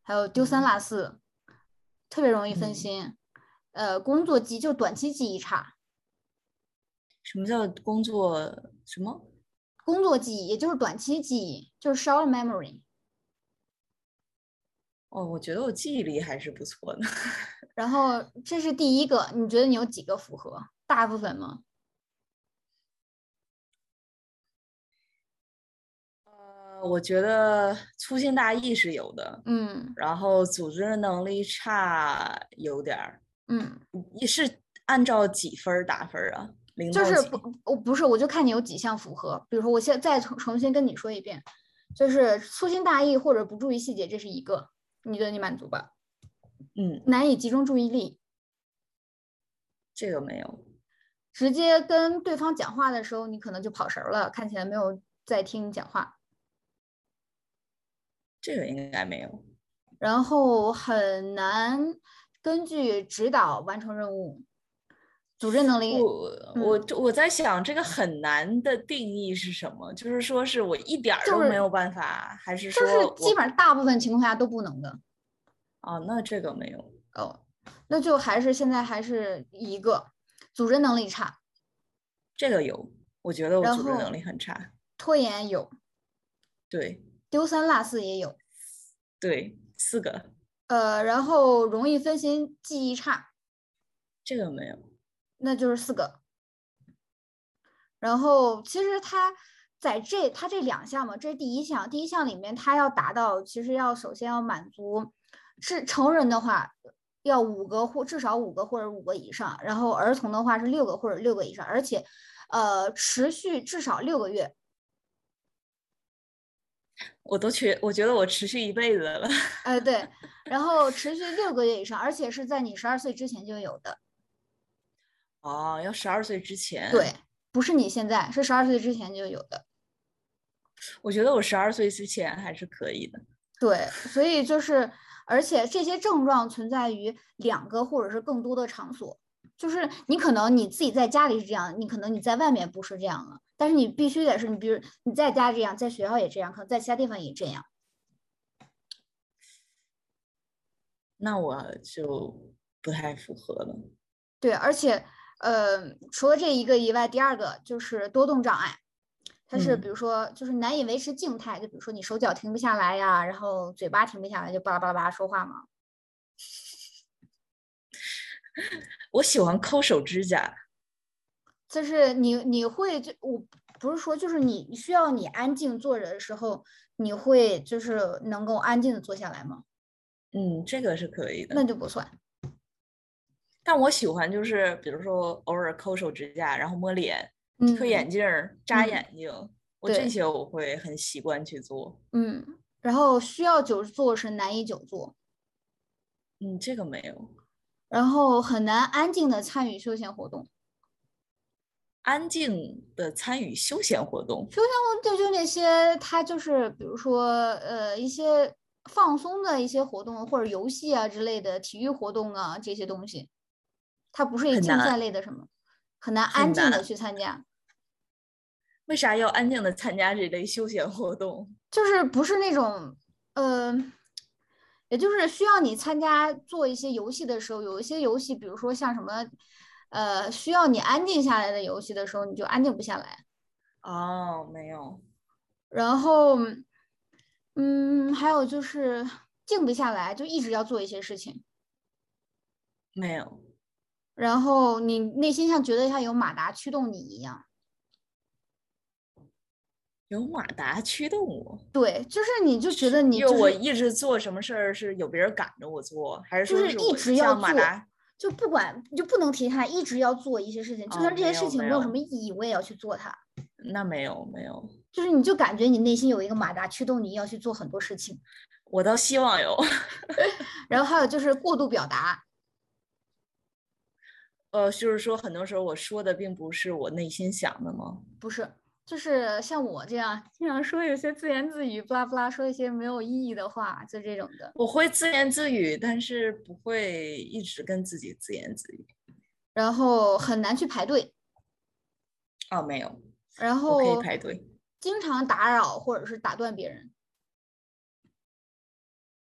还有丢三落四，特别容易分心。呃，工作记就短期记忆差。什么叫工作什么？工作记忆，也就是短期记忆，就是 short memory。哦，我觉得我记忆力还是不错的。然后这是第一个，你觉得你有几个符合？大部分吗？呃，我觉得粗心大意是有的。嗯。然后组织能力差有点儿。嗯，你是按照几分打分啊？零就是不，我不是，我就看你有几项符合。比如说，我现在再重重新跟你说一遍，就是粗心大意或者不注意细节，这是一个，你觉得你满足吧？嗯，难以集中注意力，这个没有。直接跟对方讲话的时候，你可能就跑神儿了，看起来没有在听你讲话。这个应该没有。然后很难根据指导完成任务，组织能力。我我我在想，这个很难的定义是什么？就是说是我一点儿都没有办法，还是说就是基本上大部分情况下都不能的？哦，那这个没有哦，那就还是现在还是一个组织能力差。这个有，我觉得我组织能力很差。拖延有，对，丢三落四也有，对，四个。呃，然后容易分心，记忆差，这个没有，那就是四个。然后其实他在这他这两项嘛，这是第一项，第一项里面他要达到，其实要首先要满足。是成人的话，要五个或至少五个或者五个以上，然后儿童的话是六个或者六个以上，而且，呃，持续至少六个月。我都觉我觉得我持续一辈子了。哎，对，然后持续六个月以上，而且是在你十二岁之前就有的。哦，要十二岁之前。对，不是你现在，是十二岁之前就有的。我觉得我十二岁之前还是可以的。对，所以就是。而且这些症状存在于两个或者是更多的场所，就是你可能你自己在家里是这样，你可能你在外面不是这样了，但是你必须得是你，比如你在家这样，在学校也这样，可能在其他地方也这样。那我就不太符合了。对，而且呃，除了这一个以外，第二个就是多动障碍。它是比如说，就是难以维持静态，就比如说你手脚停不下来呀，然后嘴巴停不下来，就巴拉巴拉巴拉说话嘛。我喜欢抠手指甲。就是你你会就我不是说就是你需要你安静坐着的时候，你会就是能够安静的坐下来吗？嗯，这个是可以的。那就不算。但我喜欢就是比如说偶尔抠手指甲，然后摸脸。推眼镜儿、扎眼睛，我这些我会很习惯去做。嗯，然后需要久坐是难以久坐。嗯，这个没有。然后很难安静的参与休闲活动。安静的参与休闲活动。休闲活动就就那些，它就是比如说呃一些放松的一些活动，或者游戏啊之类的体育活动啊这些东西，它不是一竞赛类的什么。很难安静的去参加，为啥要安静的参加这类休闲活动？就是不是那种，呃，也就是需要你参加做一些游戏的时候，有一些游戏，比如说像什么，呃，需要你安静下来的游戏的时候，你就安静不下来。哦，没有。然后，嗯，还有就是静不下来，就一直要做一些事情。没有。然后你内心像觉得像有马达驱动你一样，有马达驱动我？对，就是你就觉得你就我一直做什么事儿是有别人赶着我做，还是就是一直要马达？就不管就不能停下来，一直要做一些事情，就算这些事情没有什么意义，我也要去做它。那没有没有，就是你就感觉你内心有一个马达驱动你要去做很多事情。我倒希望有。然后还有就是过度表达。呃，就是说，很多时候我说的并不是我内心想的吗？不是，就是像我这样经常说有些自言自语，不拉不拉，说一些没有意义的话，就这种的。我会自言自语，但是不会一直跟自己自言自语。然后很难去排队。哦，没有。然后可以排队。经常打扰或者是打断别人。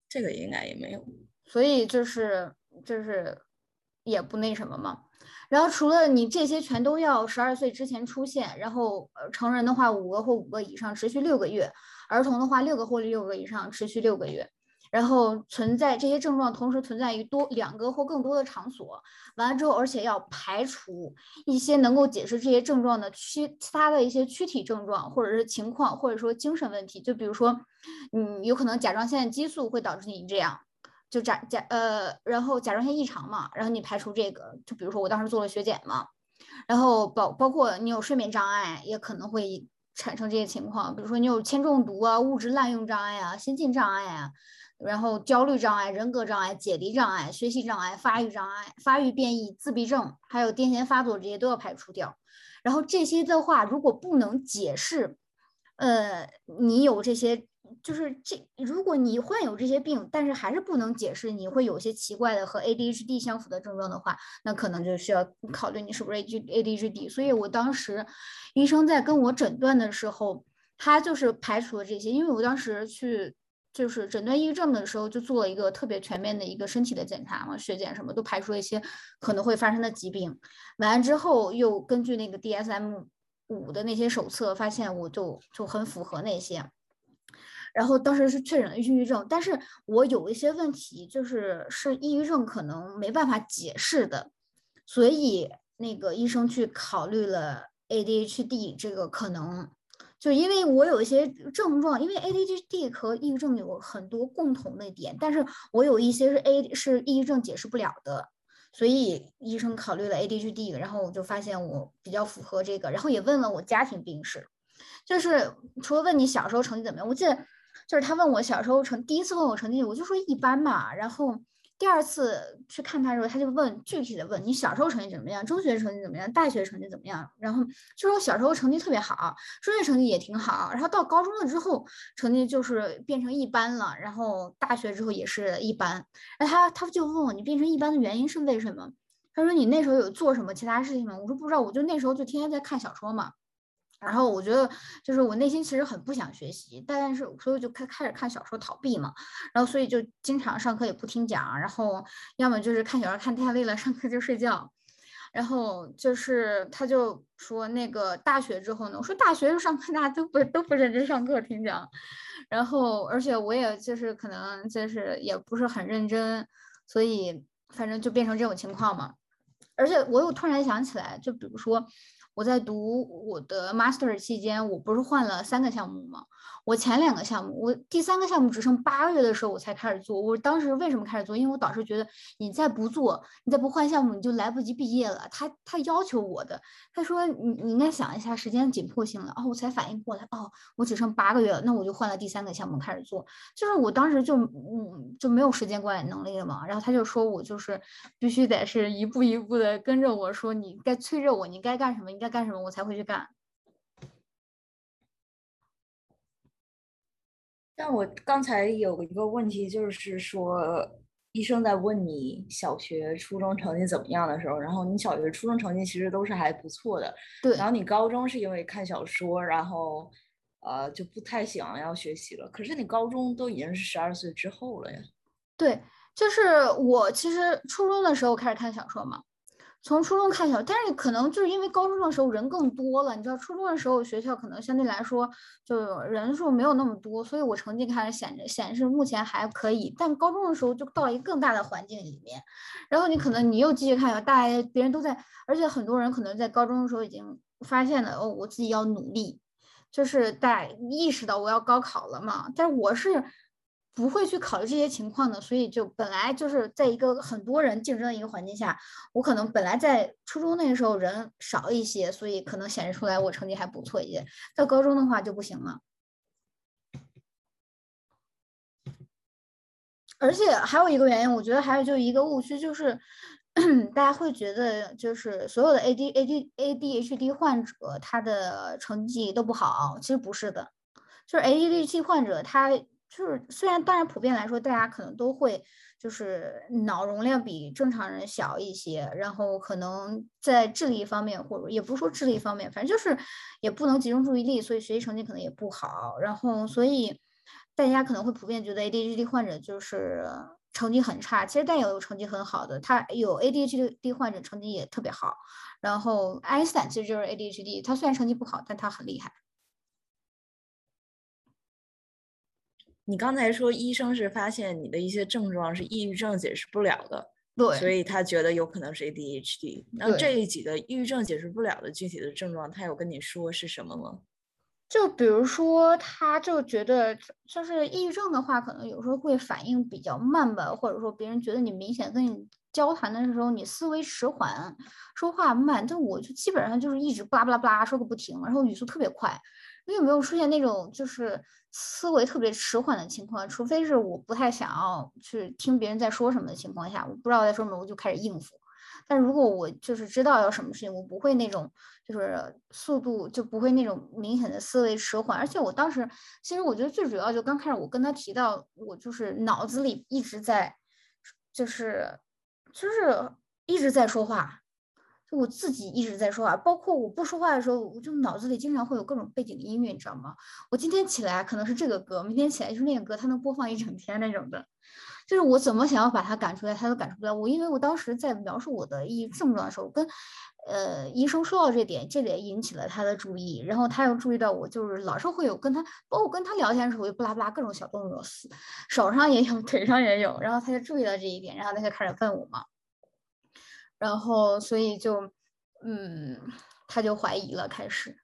这个应该也没有。所以就是就是也不那什么嘛。然后除了你这些全都要十二岁之前出现，然后成人的话五个或五个以上持续六个月，儿童的话六个或六个以上持续六个月，然后存在这些症状同时存在于多两个或更多的场所，完了之后而且要排除一些能够解释这些症状的躯其他的一些躯体症状或者是情况或者说精神问题，就比如说嗯有可能甲状腺激素会导致你这样。就甲甲呃，然后甲状腺异常嘛，然后你排除这个，就比如说我当时做了血检嘛，然后包包括你有睡眠障碍，也可能会产生这些情况，比如说你有铅中毒啊、物质滥用障碍啊、心境障碍啊，然后焦虑障碍、人格障碍、解离障碍、学习障碍、发育障碍、发育变异、自闭症，还有癫痫发作这些都要排除掉。然后这些的话，如果不能解释，呃，你有这些。就是这，如果你患有这些病，但是还是不能解释你会有些奇怪的和 ADHD 相符的症状的话，那可能就需要考虑你是不是 ADHD。所以我当时医生在跟我诊断的时候，他就是排除了这些，因为我当时去就是诊断抑郁症的时候，就做了一个特别全面的一个身体的检查嘛，血检什么都排除了一些可能会发生的疾病。完了之后，又根据那个 DSM 五的那些手册，发现我就就很符合那些。然后当时是确诊了抑郁症，但是我有一些问题，就是是抑郁症可能没办法解释的，所以那个医生去考虑了 ADHD 这个可能，就因为我有一些症状，因为 ADHD 和抑郁症有很多共同的点，但是我有一些是 A 是抑郁症解释不了的，所以医生考虑了 ADHD，然后我就发现我比较符合这个，然后也问了我家庭病史，就是除了问你小时候成绩怎么样，我记得。就是他问我小时候成第一次问我成绩，我就说一般嘛。然后第二次去看他的时候，他就问具体的问你小时候成绩怎么样，中学成绩怎么样，大学成绩怎么样。然后就说小时候成绩特别好，中学成绩也挺好。然后到高中了之后，成绩就是变成一般了。然后大学之后也是一般。然后他他就问我你变成一般的原因是为什么？他说你那时候有做什么其他事情吗？我说不知道，我就那时候就天天在看小说嘛。然后我觉得，就是我内心其实很不想学习，但是所以就开开始看小说逃避嘛。然后所以就经常上课也不听讲，然后要么就是看小说看太累了，上课就睡觉。然后就是他就说那个大学之后呢，我说大学上课大家都不都不认真上课听讲，然后而且我也就是可能就是也不是很认真，所以反正就变成这种情况嘛。而且我又突然想起来，就比如说。我在读我的 master 期间，我不是换了三个项目吗？我前两个项目，我第三个项目只剩八个月的时候我才开始做。我当时为什么开始做？因为我导师觉得你再不做，你再不换项目，你就来不及毕业了。他他要求我的，他说你你应该想一下时间紧迫性了。哦，我才反应过来，哦，我只剩八个月了，那我就换了第三个项目开始做。就是我当时就嗯就没有时间管理能力了嘛。然后他就说我就是必须得是一步一步的跟着我说，你该催着我，你该干什么，你该干什么，我才会去干。但我刚才有一个问题，就是说，医生在问你小学、初中成绩怎么样的时候，然后你小学、初中成绩其实都是还不错的，对。然后你高中是因为看小说，然后呃就不太想要学习了。可是你高中都已经是十二岁之后了呀。对，就是我其实初中的时候开始看小说嘛。从初中看小，但是可能就是因为高中的时候人更多了，你知道，初中的时候学校可能相对来说就人数没有那么多，所以我成绩开始显显示目前还可以。但高中的时候就到一个更大的环境里面，然后你可能你又继续看小，大家别人都在，而且很多人可能在高中的时候已经发现了哦，我自己要努力，就是在意识到我要高考了嘛。但是我是。不会去考虑这些情况的，所以就本来就是在一个很多人竞争的一个环境下，我可能本来在初中那个时候人少一些，所以可能显示出来我成绩还不错一些。到高中的话就不行了。而且还有一个原因，我觉得还有就一个误区，就是 大家会觉得就是所有的 A D A D A D H D 患者他的成绩都不好，其实不是的，就是 A D H D 患者他。就是虽然当然普遍来说，大家可能都会就是脑容量比正常人小一些，然后可能在智力方面或者也不是说智力方面，反正就是也不能集中注意力，所以学习成绩可能也不好。然后所以大家可能会普遍觉得 ADHD 患者就是成绩很差，其实但也有成绩很好的，他有 ADHD 患者成绩也特别好。然后爱因斯坦其实就是 ADHD，他虽然成绩不好，但他很厉害。你刚才说医生是发现你的一些症状是抑郁症解释不了的，对，所以他觉得有可能是 ADHD。那这几个抑郁症解释不了的具体的症状，他有跟你说是什么吗？就比如说，他就觉得就是抑郁症的话，可能有时候会反应比较慢吧，或者说别人觉得你明显跟你交谈的时候，你思维迟缓，说话慢。但我就基本上就是一直巴拉巴拉巴拉说个不停，然后语速特别快。你有没有出现那种就是思维特别迟缓的情况？除非是我不太想要去听别人在说什么的情况下，我不知道在说什么，我就开始应付。但如果我就是知道要什么事情，我不会那种就是速度就不会那种明显的思维迟缓。而且我当时其实我觉得最主要就刚开始我跟他提到，我就是脑子里一直在就是就是一直在说话。就我自己一直在说话，包括我不说话的时候，我就脑子里经常会有各种背景音乐，你知道吗？我今天起来可能是这个歌，明天起来就是那个歌，它能播放一整天那种的。就是我怎么想要把它赶出来，它都赶出不来。我因为我当时在描述我的抑郁症状的时候，跟呃医生说到这点，这点引起了他的注意，然后他又注意到我就是老是会有跟他，包括跟他聊天的时候，就不拉不拉各种小动作，手上也有，腿上也有，然后他就注意到这一点，然后他就开始问我嘛。然后，所以就，嗯，他就怀疑了，开始，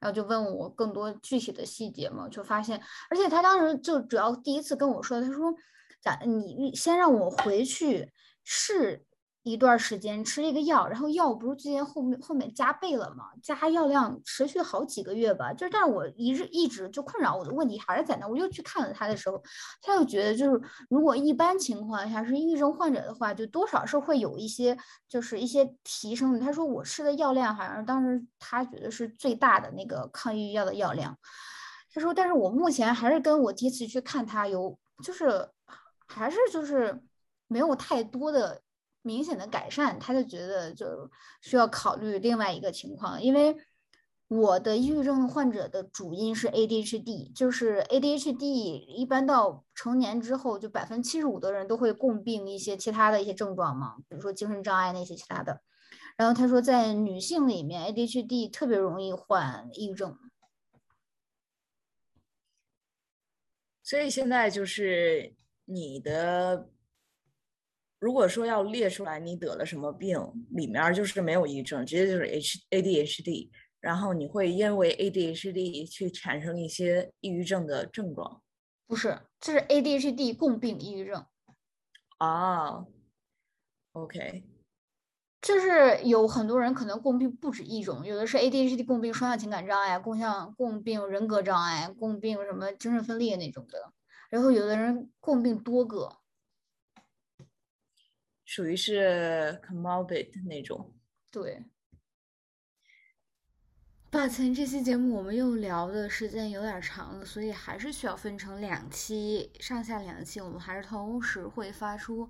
然后就问我更多具体的细节嘛，就发现，而且他当时就主要第一次跟我说，他说，咱你先让我回去试。一段时间吃了一个药，然后药不是最近后面后面加倍了吗？加药量持续好几个月吧。就是，但是我一直一直就困扰我的问题还是在那。我又去看了他的时候，他又觉得就是，如果一般情况下是抑郁症患者的话，就多少是会有一些就是一些提升的。他说我吃的药量好像当时他觉得是最大的那个抗抑郁药的药量。他说，但是我目前还是跟我第一次去看他有，就是还是就是没有太多的。明显的改善，他就觉得就需要考虑另外一个情况，因为我的抑郁症患者的主因是 ADHD，就是 ADHD 一般到成年之后，就百分之七十五的人都会共病一些其他的一些症状嘛，比如说精神障碍那些其他的。然后他说，在女性里面，ADHD 特别容易患抑郁症。所以现在就是你的。如果说要列出来你得了什么病，里面就是没有抑郁症，直接就是 H ADHD，然后你会因为 ADHD 去产生一些抑郁症的症状，不是，这是 ADHD 共病抑郁症啊。OK，就是有很多人可能共病不止一种，有的是 ADHD 共病双向情感障碍、共向共病人格障碍、共病什么精神分裂那种的，然后有的人共病多个。属于是 comorbid 那种，对。抱歉，这期节目我们又聊的时间有点长了，所以还是需要分成两期，上下两期，我们还是同时会发出。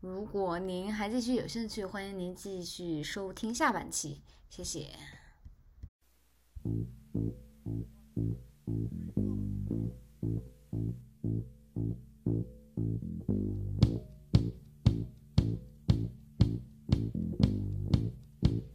如果您还继续有兴趣，欢迎您继续收听下半期，谢谢。thank you